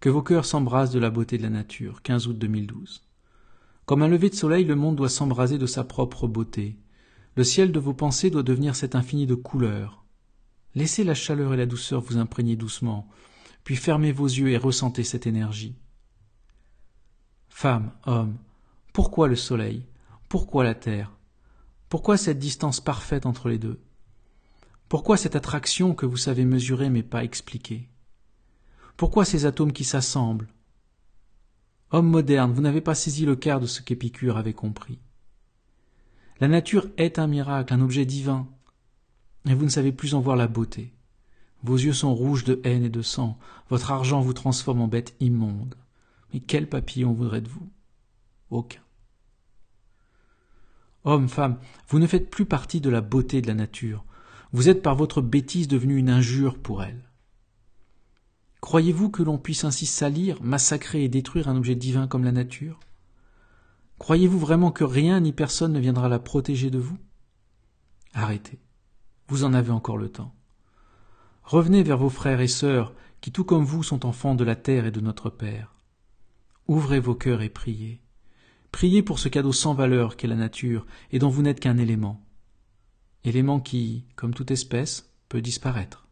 Que vos cœurs s'embrasent de la beauté de la nature. 15 août 2012. Comme un lever de soleil, le monde doit s'embraser de sa propre beauté. Le ciel de vos pensées doit devenir cet infini de couleurs. Laissez la chaleur et la douceur vous imprégner doucement, puis fermez vos yeux et ressentez cette énergie. Femme, homme, pourquoi le soleil? Pourquoi la terre? Pourquoi cette distance parfaite entre les deux? Pourquoi cette attraction que vous savez mesurer mais pas expliquer? Pourquoi ces atomes qui s'assemblent? Homme moderne, vous n'avez pas saisi le quart de ce qu'Épicure avait compris. La nature est un miracle, un objet divin, et vous ne savez plus en voir la beauté. Vos yeux sont rouges de haine et de sang, votre argent vous transforme en bête immonde. Mais quel papillon voudrait de vous Aucun. Homme, femme, vous ne faites plus partie de la beauté de la nature. Vous êtes par votre bêtise devenu une injure pour elle. Croyez-vous que l'on puisse ainsi salir, massacrer et détruire un objet divin comme la nature? Croyez-vous vraiment que rien ni personne ne viendra la protéger de vous? Arrêtez. Vous en avez encore le temps. Revenez vers vos frères et sœurs qui, tout comme vous, sont enfants de la terre et de notre Père. Ouvrez vos cœurs et priez. Priez pour ce cadeau sans valeur qu'est la nature et dont vous n'êtes qu'un élément. Élément qui, comme toute espèce, peut disparaître.